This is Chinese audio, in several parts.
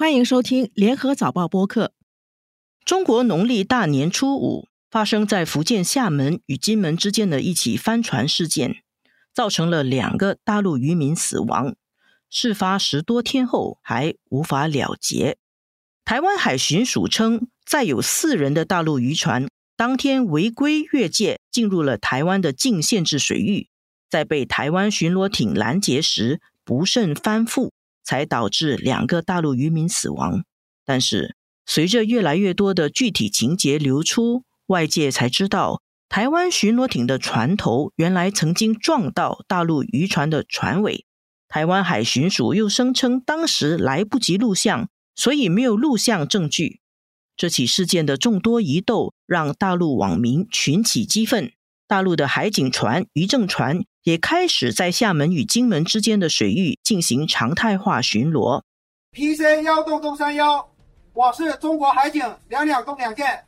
欢迎收听联合早报播客。中国农历大年初五，发生在福建厦门与金门之间的一起帆船事件，造成了两个大陆渔民死亡。事发十多天后还无法了结。台湾海巡署称，载有四人的大陆渔船当天违规越界，进入了台湾的禁限制水域，在被台湾巡逻艇拦截时不慎翻覆。才导致两个大陆渔民死亡。但是，随着越来越多的具体情节流出，外界才知道，台湾巡逻艇的船头原来曾经撞到大陆渔船的船尾。台湾海巡署又声称，当时来不及录像，所以没有录像证据。这起事件的众多疑窦，让大陆网民群起激愤。大陆的海警船、渔政船。也开始在厦门与金门之间的水域进行常态化巡逻。PC 幺洞洞三幺，我是中国海警两两洞两舰，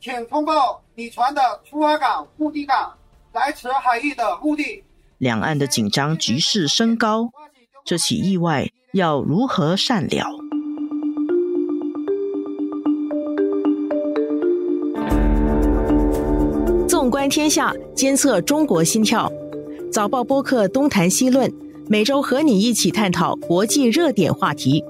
请通报你船的出发港、目的港、来此海域的目的。两岸的紧张局势升高，这起意外要如何善了？纵观天下，监测中国心跳。早报播客东谈西论，每周和你一起探讨国际热点话题。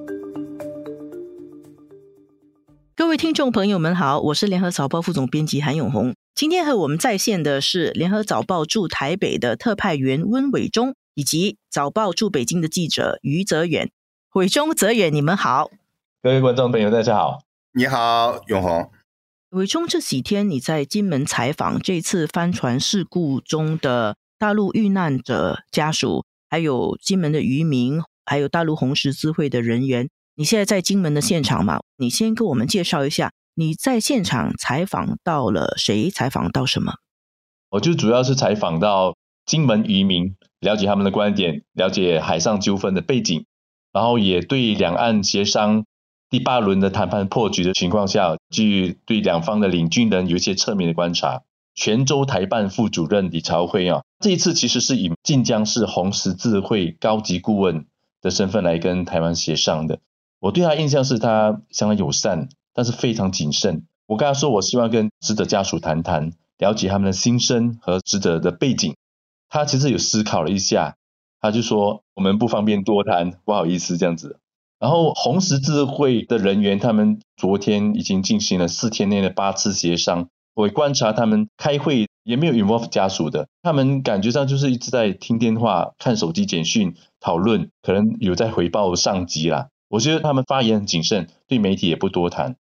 各位听众朋友们好，我是联合早报副总编辑韩永红。今天和我们在线的是联合早报驻台北的特派员温伟忠，以及早报驻北京的记者于泽远。伟忠、泽远，你们好。各位观众朋友，大家好。你好，永红。伟忠，这几天你在金门采访这次帆船事故中的。大陆遇难者家属，还有金门的渔民，还有大陆红十字会的人员。你现在在金门的现场嘛？你先跟我们介绍一下，你在现场采访到了谁？采访到什么？我就主要是采访到金门渔民，了解他们的观点，了解海上纠纷的背景，然后也对两岸协商第八轮的谈判破局的情况下，据对两方的领军人有一些侧面的观察。泉州台办副主任李朝辉啊，这一次其实是以晋江市红十字会高级顾问的身份来跟台湾协商的。我对他印象是他相当友善，但是非常谨慎。我跟他说，我希望跟死者家属谈谈，了解他们的心声和死者的背景。他其实有思考了一下，他就说我们不方便多谈，不好意思这样子。然后红十字会的人员，他们昨天已经进行了四天内的八次协商。我观察他们开会也没有 involve 家属的，他们感觉上就是一直在听电话、看手机简讯、讨论，可能有在回报上级啦。我觉得他们发言很谨慎，对媒体也不多谈。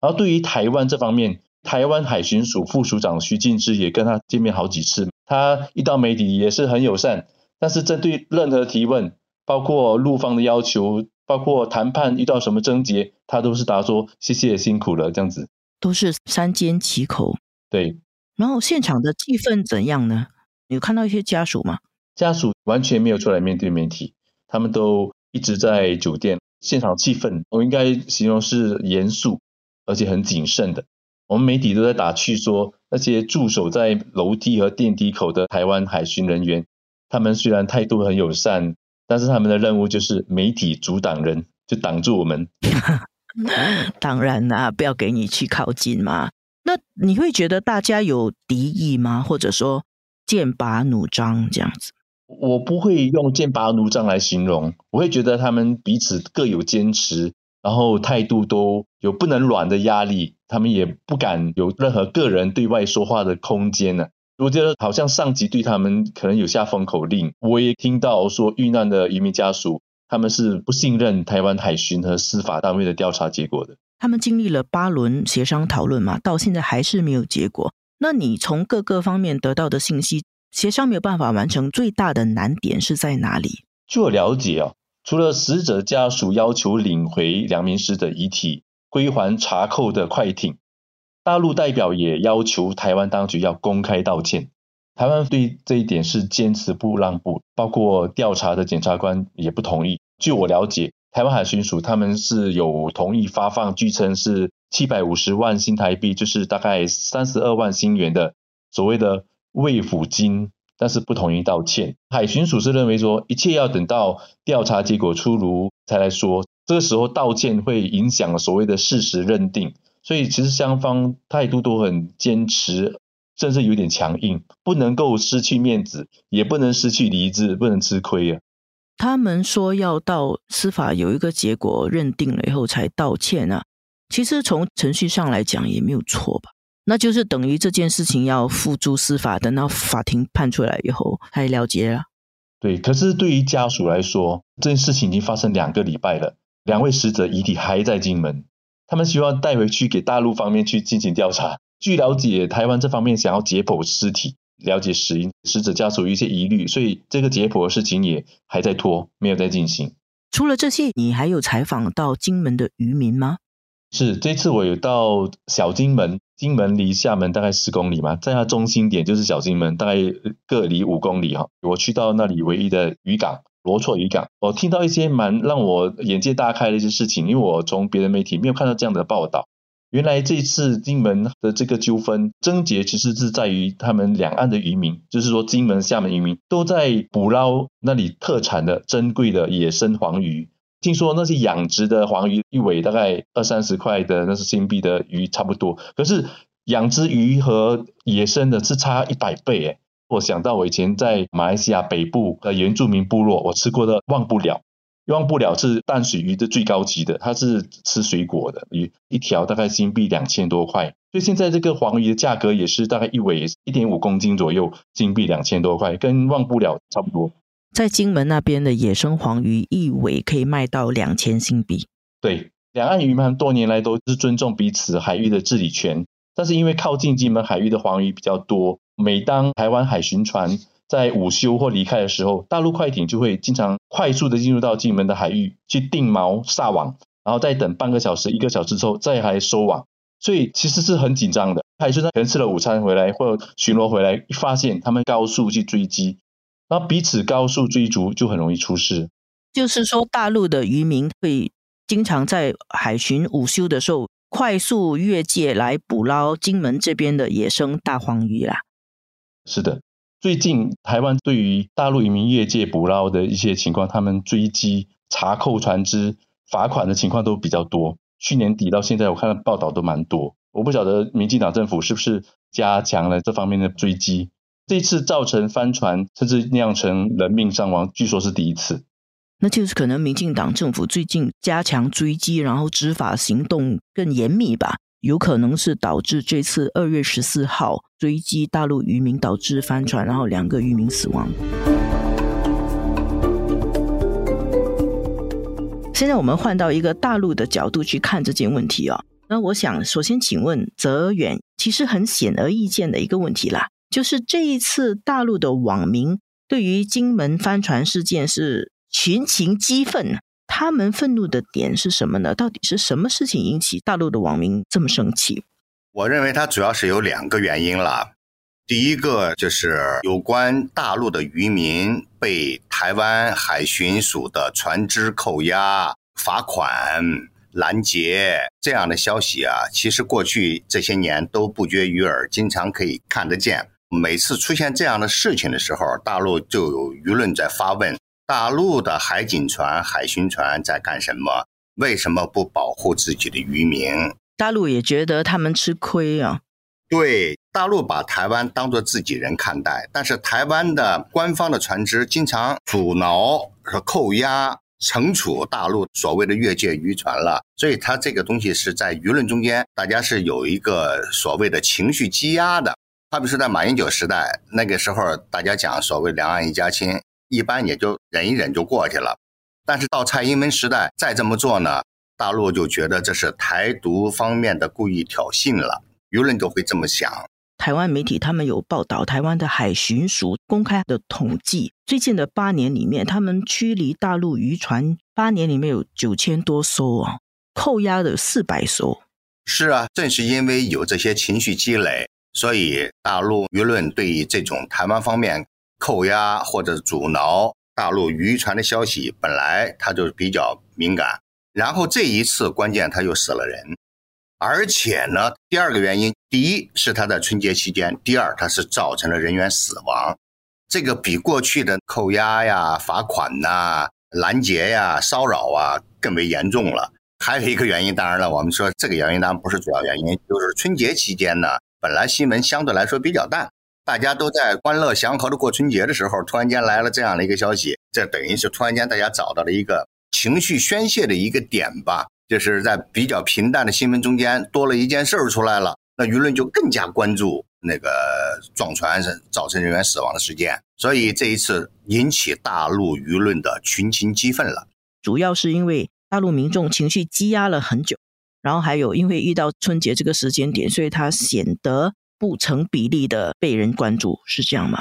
然后对于台湾这方面，台湾海巡署副署长徐进之也跟他见面好几次，他一到媒体也是很友善，但是针对任何提问，包括陆方的要求，包括谈判遇到什么症结，他都是答说谢谢辛苦了这样子。都是三缄其口，对。然后现场的气氛怎样呢？有看到一些家属吗？家属完全没有出来面对媒体，他们都一直在酒店。现场气氛，我应该形容是严肃，而且很谨慎的。我们媒体都在打趣说，那些驻守在楼梯和电梯口的台湾海巡人员，他们虽然态度很友善，但是他们的任务就是媒体阻挡人，就挡住我们。当然啦，不要给你去靠近嘛。那你会觉得大家有敌意吗？或者说剑拔弩张这样子？我不会用剑拔弩张来形容，我会觉得他们彼此各有坚持，然后态度都有不能软的压力，他们也不敢有任何个人对外说话的空间呢。我觉得好像上级对他们可能有下封口令。我也听到说遇难的渔民家属。他们是不信任台湾海巡和司法单位的调查结果的。他们经历了八轮协商讨论嘛，到现在还是没有结果。那你从各个方面得到的信息，协商没有办法完成，最大的难点是在哪里？据我了解啊，除了死者家属要求领回两名死者遗体，归还查扣的快艇，大陆代表也要求台湾当局要公开道歉。台湾对这一点是坚持不让步，包括调查的检察官也不同意。据我了解，台湾海巡署他们是有同意发放，据称是七百五十万新台币，就是大概三十二万新元的所谓的慰抚金，但是不同意道歉。海巡署是认为说，一切要等到调查结果出炉才来说。这个时候道歉会影响所谓的事实认定，所以其实双方态度都很坚持，甚至有点强硬，不能够失去面子，也不能失去理智，不能吃亏啊。他们说要到司法有一个结果认定了以后才道歉啊，其实从程序上来讲也没有错吧？那就是等于这件事情要付诸司法，等到法庭判出来以后才了结了。对，可是对于家属来说，这件事情已经发生两个礼拜了。两位死者遗体还在金门，他们希望带回去给大陆方面去进行调查。据了解，台湾这方面想要解剖尸体，了解死因，死者家属有一些疑虑，所以这个解剖的事情也还在拖，没有在进行。除了这些，你还有采访到金门的渔民吗？是，这次我有到小金门，金门离厦门大概十公里嘛，在它中心点就是小金门，大概各离五公里哈。我去到那里唯一的渔港。罗措渔港，我听到一些蛮让我眼界大开的一些事情，因为我从别的媒体没有看到这样的报道。原来这次金门的这个纠纷症结，其实是在于他们两岸的渔民，就是说金门、厦门渔民都在捕捞那里特产的珍贵的野生黄鱼。听说那些养殖的黄鱼一尾大概二三十块的，那是新币的鱼差不多。可是养殖鱼和野生的是差一百倍，诶我想到我以前在马来西亚北部的原住民部落，我吃过的忘不了，忘不了是淡水鱼的最高级的，它是吃水果的鱼，一条大概新币两千多块。所以现在这个黄鱼的价格也是大概一尾一点五公斤左右，新币两千多块，跟忘不了差不多。在金门那边的野生黄鱼一尾可以卖到两千新币。对，两岸渔民多年来都是尊重彼此海域的治理权，但是因为靠近金门海域的黄鱼比较多。每当台湾海巡船在午休或离开的时候，大陆快艇就会经常快速的进入到金门的海域去定锚撒网，然后再等半个小时、一个小时之后再来收网，所以其实是很紧张的。海巡船可能吃了午餐回来或巡逻回来，一发现他们高速去追击，然后彼此高速追逐就很容易出事。就是说，大陆的渔民会经常在海巡午休的时候快速越界来捕捞金门这边的野生大黄鱼啦。是的，最近台湾对于大陆渔民越界捕捞的一些情况，他们追击、查扣船只、罚款的情况都比较多。去年底到现在，我看到报道都蛮多。我不晓得民进党政府是不是加强了这方面的追击。这次造成翻船甚至酿成人命伤亡，据说是第一次。那就是可能民进党政府最近加强追击，然后执法行动更严密吧。有可能是导致这次二月十四号追击大陆渔民导致翻船，然后两个渔民死亡。现在我们换到一个大陆的角度去看这件问题啊，那我想首先请问泽远，其实很显而易见的一个问题啦，就是这一次大陆的网民对于金门帆船事件是群情激愤。他们愤怒的点是什么呢？到底是什么事情引起大陆的网民这么生气？我认为它主要是有两个原因了。第一个就是有关大陆的渔民被台湾海巡署的船只扣押、罚款、拦截这样的消息啊，其实过去这些年都不绝于耳，经常可以看得见。每次出现这样的事情的时候，大陆就有舆论在发问。大陆的海警船、海巡船在干什么？为什么不保护自己的渔民？大陆也觉得他们吃亏啊。对，大陆把台湾当作自己人看待，但是台湾的官方的船只经常阻挠和扣押、惩处大陆所谓的越界渔船了，所以它这个东西是在舆论中间，大家是有一个所谓的情绪积压的。好比说在马英九时代，那个时候大家讲所谓两岸一家亲。一般也就忍一忍就过去了，但是到蔡英文时代再这么做呢，大陆就觉得这是台独方面的故意挑衅了，舆论就会这么想。台湾媒体他们有报道，台湾的海巡署公开的统计，最近的八年里面，他们驱离大陆渔船八年里面有九千多艘啊，扣押的四百艘。是啊，正是因为有这些情绪积累，所以大陆舆论对于这种台湾方面。扣押或者阻挠大陆渔船的消息，本来它就比较敏感。然后这一次关键他又死了人，而且呢，第二个原因，第一是他在春节期间，第二他是造成了人员死亡。这个比过去的扣押呀、罚款呐、拦截呀、骚扰啊更为严重了。还有一个原因，当然了，我们说这个原因当然不是主要原因，就是春节期间呢，本来新闻相对来说比较淡，大家都在欢乐祥和的过春节的时候，突然间来了这样的一个消息，这等于是突然间大家找到了一个情绪宣泄的一个点吧，就是在比较平淡的新闻中间多了一件事儿出来了，那舆论就更加关注那个撞船造成人员死亡的事件，所以这一次引起大陆舆论的群情激愤了，主要是因为。大陆民众情绪积压了很久，然后还有因为遇到春节这个时间点，所以它显得不成比例的被人关注，是这样吗？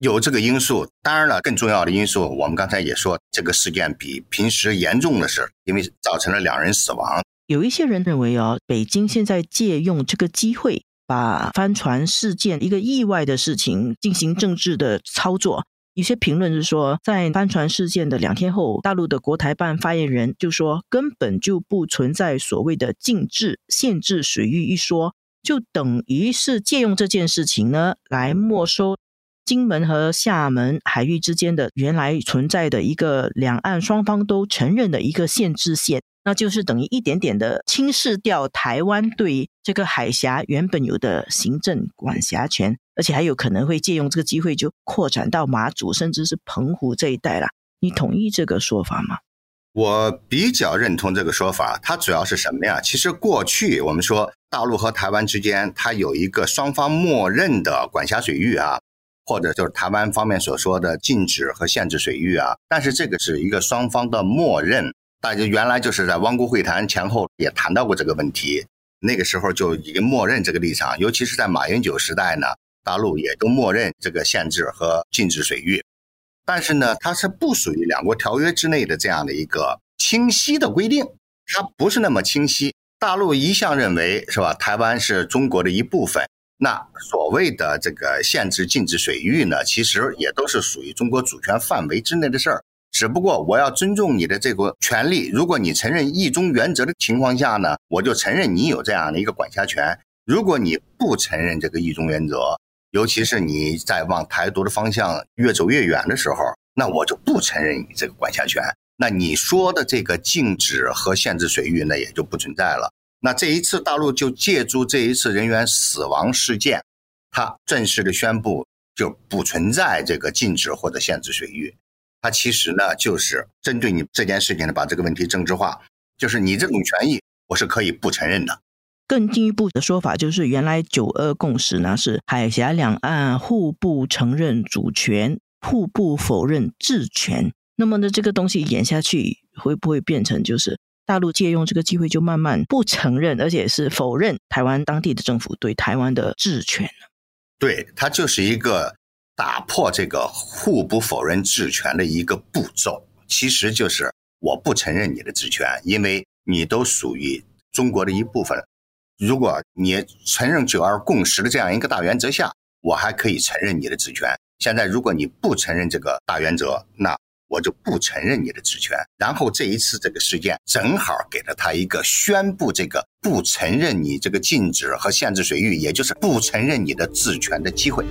有这个因素，当然了，更重要的因素，我们刚才也说，这个事件比平时严重的是，因为造成了两人死亡。有一些人认为哦，北京现在借用这个机会，把帆船事件一个意外的事情进行政治的操作。有些评论是说，在帆船事件的两天后，大陆的国台办发言人就说，根本就不存在所谓的禁制、限制水域一说，就等于是借用这件事情呢，来没收金门和厦门海域之间的原来存在的一个两岸双方都承认的一个限制线。那就是等于一点点的轻视掉台湾对这个海峡原本有的行政管辖权，而且还有可能会借用这个机会就扩展到马祖甚至是澎湖这一带了。你同意这个说法吗？我比较认同这个说法。它主要是什么呀？其实过去我们说大陆和台湾之间，它有一个双方默认的管辖水域啊，或者就是台湾方面所说的禁止和限制水域啊。但是这个是一个双方的默认。大家原来就是在汪辜会谈前后也谈到过这个问题，那个时候就已经默认这个立场，尤其是在马英九时代呢，大陆也都默认这个限制和禁止水域，但是呢，它是不属于两国条约之内的这样的一个清晰的规定，它不是那么清晰。大陆一向认为是吧，台湾是中国的一部分，那所谓的这个限制禁止水域呢，其实也都是属于中国主权范围之内的事儿。只不过我要尊重你的这个权利。如果你承认一中原则的情况下呢，我就承认你有这样的一个管辖权。如果你不承认这个一中原则，尤其是你在往台独的方向越走越远的时候，那我就不承认你这个管辖权。那你说的这个禁止和限制水域，那也就不存在了。那这一次大陆就借助这一次人员死亡事件，他正式的宣布就不存在这个禁止或者限制水域。它其实呢，就是针对你这件事情呢，把这个问题政治化，就是你这种权益，我是可以不承认的。更进一步的说法就是，原来九二共识呢是海峡两岸互不承认主权，互不否认治权。那么呢，这个东西演下去，会不会变成就是大陆借用这个机会，就慢慢不承认，而且是否认台湾当地的政府对台湾的治权呢？对，它就是一个。打破这个互不否认治权的一个步骤，其实就是我不承认你的治权，因为你都属于中国的一部分。如果你承认九二共识的这样一个大原则下，我还可以承认你的治权。现在如果你不承认这个大原则，那我就不承认你的治权。然后这一次这个事件正好给了他一个宣布这个不承认你这个禁止和限制水域，也就是不承认你的治权的机会。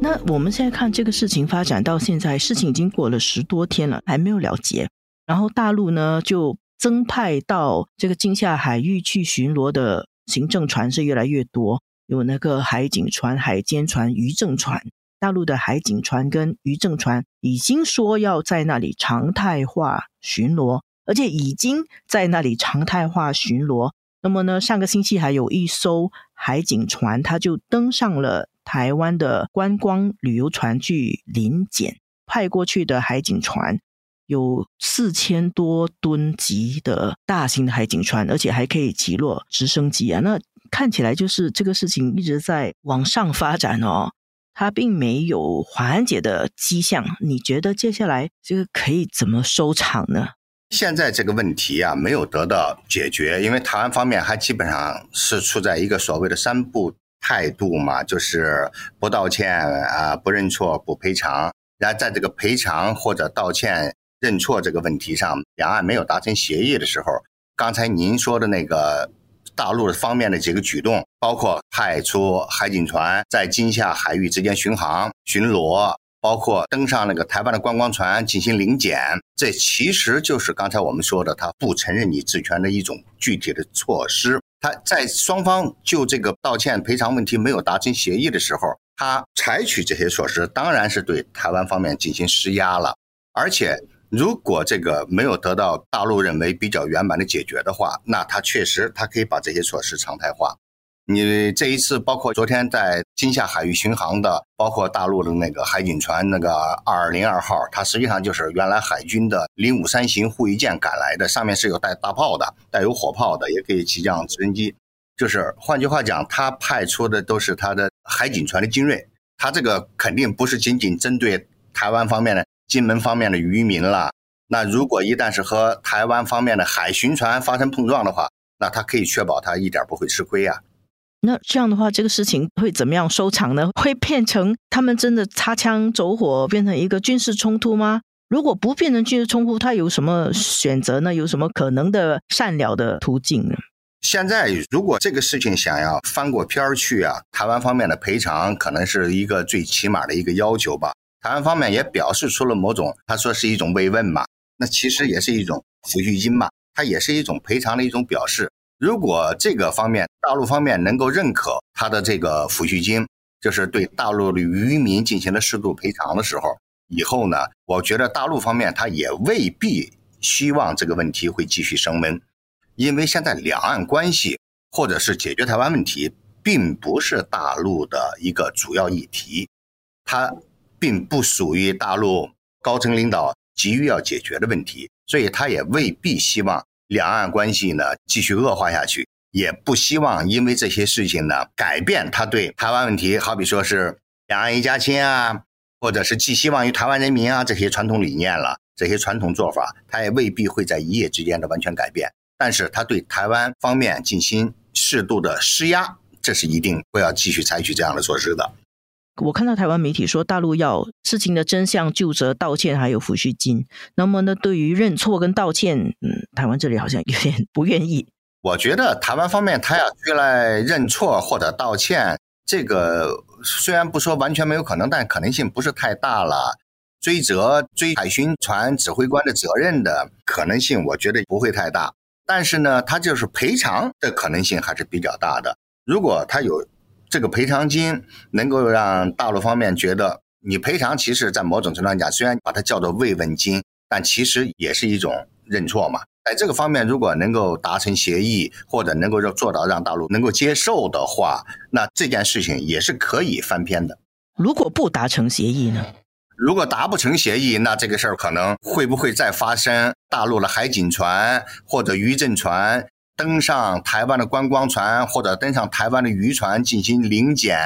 那我们现在看这个事情发展到现在，事情已经过了十多天了，还没有了结。然后大陆呢，就增派到这个金厦海域去巡逻的行政船是越来越多，有那个海警船、海监船、渔政船。大陆的海警船跟渔政船已经说要在那里常态化巡逻，而且已经在那里常态化巡逻。那么呢，上个星期还有一艘海警船，它就登上了。台湾的观光旅游船去临检，派过去的海警船有四千多吨级的大型的海警船，而且还可以击落直升机啊！那看起来就是这个事情一直在往上发展哦，它并没有缓解的迹象。你觉得接下来这个可以怎么收场呢？现在这个问题啊，没有得到解决，因为台湾方面还基本上是处在一个所谓的三不。态度嘛，就是不道歉啊，不认错，不赔偿。然后在这个赔偿或者道歉、认错这个问题上，两岸没有达成协议的时候，刚才您说的那个大陆的方面的几个举动，包括派出海警船在金厦海域之间巡航巡逻，包括登上那个台湾的观光船进行临检，这其实就是刚才我们说的，他不承认你治权的一种具体的措施。他在双方就这个道歉赔偿问题没有达成协议的时候，他采取这些措施，当然是对台湾方面进行施压了。而且，如果这个没有得到大陆认为比较圆满的解决的话，那他确实他可以把这些措施常态化。你这一次，包括昨天在金厦海域巡航的，包括大陆的那个海警船那个二零二号，它实际上就是原来海军的零五三型护卫舰赶来的，上面是有带大炮的，带有火炮的，也可以起降直升机。就是换句话讲，他派出的都是他的海警船的精锐，他这个肯定不是仅仅针对台湾方面的金门方面的渔民了。那如果一旦是和台湾方面的海巡船发生碰撞的话，那他可以确保他一点不会吃亏呀。那这样的话，这个事情会怎么样收场呢？会变成他们真的擦枪走火，变成一个军事冲突吗？如果不变成军事冲突，他有什么选择呢？有什么可能的善了的途径呢？现在如果这个事情想要翻过篇儿去啊，台湾方面的赔偿可能是一个最起码的一个要求吧。台湾方面也表示出了某种，他说是一种慰问嘛，那其实也是一种抚恤金嘛，它也是一种赔偿的一种表示。如果这个方面大陆方面能够认可他的这个抚恤金，就是对大陆的渔民进行了适度赔偿的时候，以后呢，我觉得大陆方面他也未必希望这个问题会继续升温，因为现在两岸关系或者是解决台湾问题，并不是大陆的一个主要议题，它并不属于大陆高层领导急于要解决的问题，所以他也未必希望。两岸关系呢继续恶化下去，也不希望因为这些事情呢改变他对台湾问题，好比说是两岸一家亲啊，或者是寄希望于台湾人民啊这些传统理念了，这些传统做法，他也未必会在一夜之间的完全改变。但是他对台湾方面进行适度的施压，这是一定会要继续采取这样的措施的。我看到台湾媒体说，大陆要事情的真相、就责、道歉，还有抚恤金。那么呢，对于认错跟道歉，嗯，台湾这里好像有点不愿意。我觉得台湾方面他要出来认错或者道歉，这个虽然不说完全没有可能，但可能性不是太大了。追责追海巡船指挥官的责任的可能性，我觉得不会太大。但是呢，他就是赔偿的可能性还是比较大的。如果他有。这个赔偿金能够让大陆方面觉得，你赔偿其实，在某种程度上讲，虽然把它叫做慰问金，但其实也是一种认错嘛。在这个方面，如果能够达成协议，或者能够让做到让大陆能够接受的话，那这件事情也是可以翻篇的。如果不达成协议呢？如果达不成协议，那这个事儿可能会不会再发生？大陆的海警船或者渔政船？登上台湾的观光船，或者登上台湾的渔船进行临检，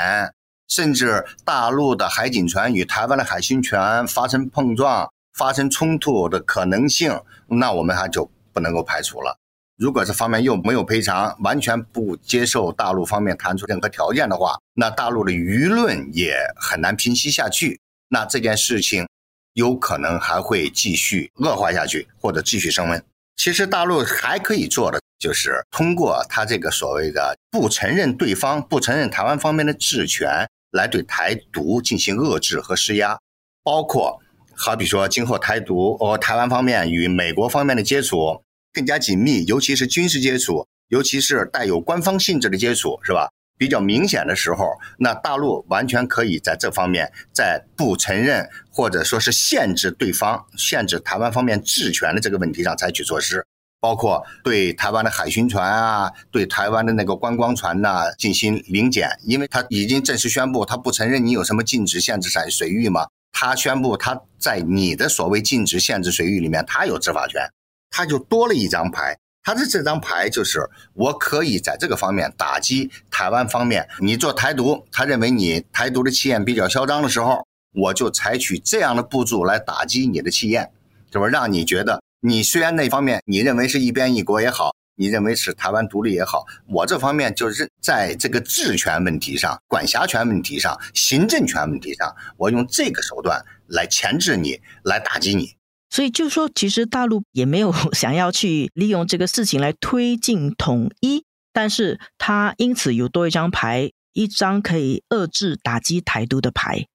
甚至大陆的海警船与台湾的海巡船发生碰撞、发生冲突的可能性，那我们还就不能够排除了。如果这方面又没有赔偿，完全不接受大陆方面谈出任何条件的话，那大陆的舆论也很难平息下去。那这件事情有可能还会继续恶化下去，或者继续升温。其实大陆还可以做的。就是通过他这个所谓的不承认对方、不承认台湾方面的治权，来对台独进行遏制和施压，包括好比说今后台独和台湾方面与美国方面的接触更加紧密，尤其是军事接触，尤其是带有官方性质的接触，是吧？比较明显的时候，那大陆完全可以在这方面，在不承认或者说是限制对方、限制台湾方面治权的这个问题上采取措施。包括对台湾的海巡船啊，对台湾的那个观光船呐进行临检，因为他已经正式宣布，他不承认你有什么禁止、限制水水域嘛。他宣布他在你的所谓禁止、限制水域里面，他有执法权，他就多了一张牌。他的这张牌就是我可以在这个方面打击台湾方面，你做台独，他认为你台独的气焰比较嚣张的时候，我就采取这样的步骤来打击你的气焰，就是让你觉得。你虽然那方面你认为是一边一国也好，你认为是台湾独立也好，我这方面就是在这个治权问题上、管辖权问题上、行政权问题上，我用这个手段来钳制你，来打击你。所以就说，其实大陆也没有 想要去利用这个事情来推进统一，但是他因此有多一张牌，一张可以遏制打击台独的牌。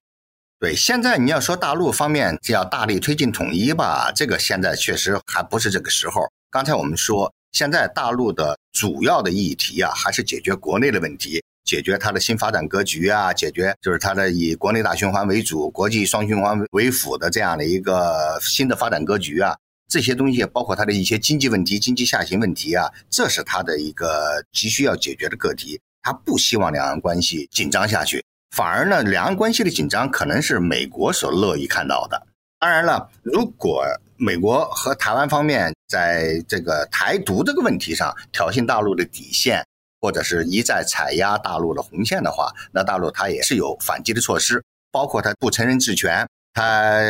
对，现在你要说大陆方面要大力推进统一吧，这个现在确实还不是这个时候。刚才我们说，现在大陆的主要的议题啊，还是解决国内的问题，解决它的新发展格局啊，解决就是它的以国内大循环为主、国际双循环为辅的这样的一个新的发展格局啊。这些东西包括它的一些经济问题、经济下行问题啊，这是它的一个急需要解决的课题。他不希望两岸关系紧张下去，反而呢，两岸关系的紧张可能是美国所乐意看到的。当然了，如果美国和台湾方面在这个台独这个问题上挑衅大陆的底线，或者是一再踩压大陆的红线的话，那大陆它也是有反击的措施，包括它不承认治权，它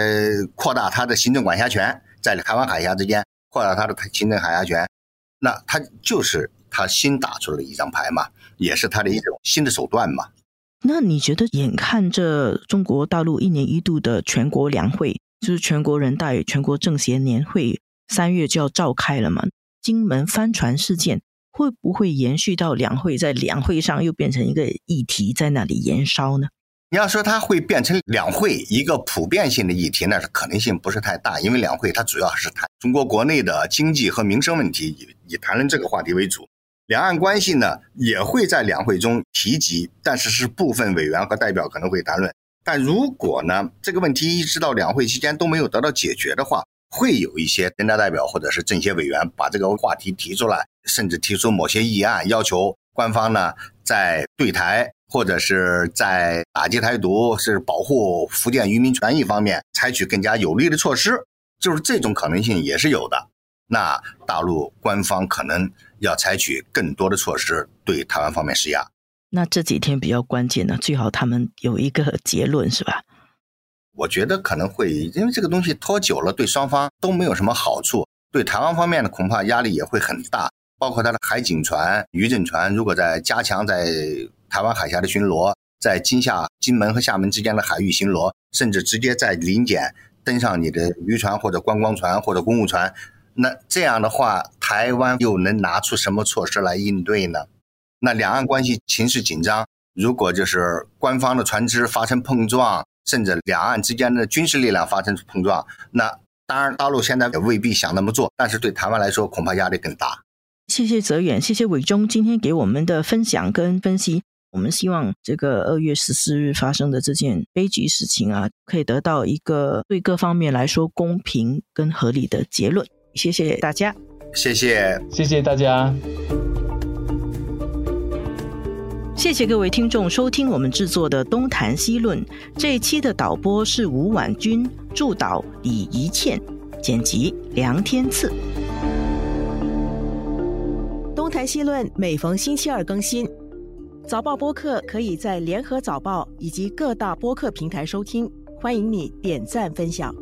扩大它的行政管辖权，在台湾海峡之间扩大它的行政海峡权，那它就是它新打出了一张牌嘛，也是它的一种新的手段嘛。那你觉得，眼看着中国大陆一年一度的全国两会？就是全国人大与全国政协年会三月就要召开了嘛？金门帆船事件会不会延续到两会，在两会上又变成一个议题，在那里燃烧呢？你要说它会变成两会一个普遍性的议题，那是可能性不是太大，因为两会它主要是谈中国国内的经济和民生问题，以以谈论这个话题为主。两岸关系呢也会在两会中提及，但是是部分委员和代表可能会谈论。但如果呢，这个问题一直到两会期间都没有得到解决的话，会有一些人大代表或者是政协委员把这个话题提出来，甚至提出某些议案，要求官方呢在对台或者是在打击台独、是保护福建渔民权益方面采取更加有力的措施，就是这种可能性也是有的。那大陆官方可能要采取更多的措施对台湾方面施压。那这几天比较关键呢，最好他们有一个结论，是吧？我觉得可能会，因为这个东西拖久了，对双方都没有什么好处。对台湾方面呢，恐怕压力也会很大。包括他的海警船、渔政船，如果在加强在台湾海峡的巡逻，在金厦、金门和厦门之间的海域巡逻，甚至直接在临检登上你的渔船或者观光船或者公务船，那这样的话，台湾又能拿出什么措施来应对呢？那两岸关系情势紧张，如果就是官方的船只发生碰撞，甚至两岸之间的军事力量发生碰撞，那当然大陆现在也未必想那么做，但是对台湾来说恐怕压力更大。谢谢泽远，谢谢伟忠今天给我们的分享跟分析。我们希望这个二月十四日发生的这件悲剧事情啊，可以得到一个对各方面来说公平跟合理的结论。谢谢大家，谢谢，谢谢大家。谢谢各位听众收听我们制作的《东谈西论》这一期的导播是吴婉君，助导李怡倩，剪辑梁天赐。《东谈西论》每逢星期二更新，早报播客可以在联合早报以及各大播客平台收听，欢迎你点赞分享。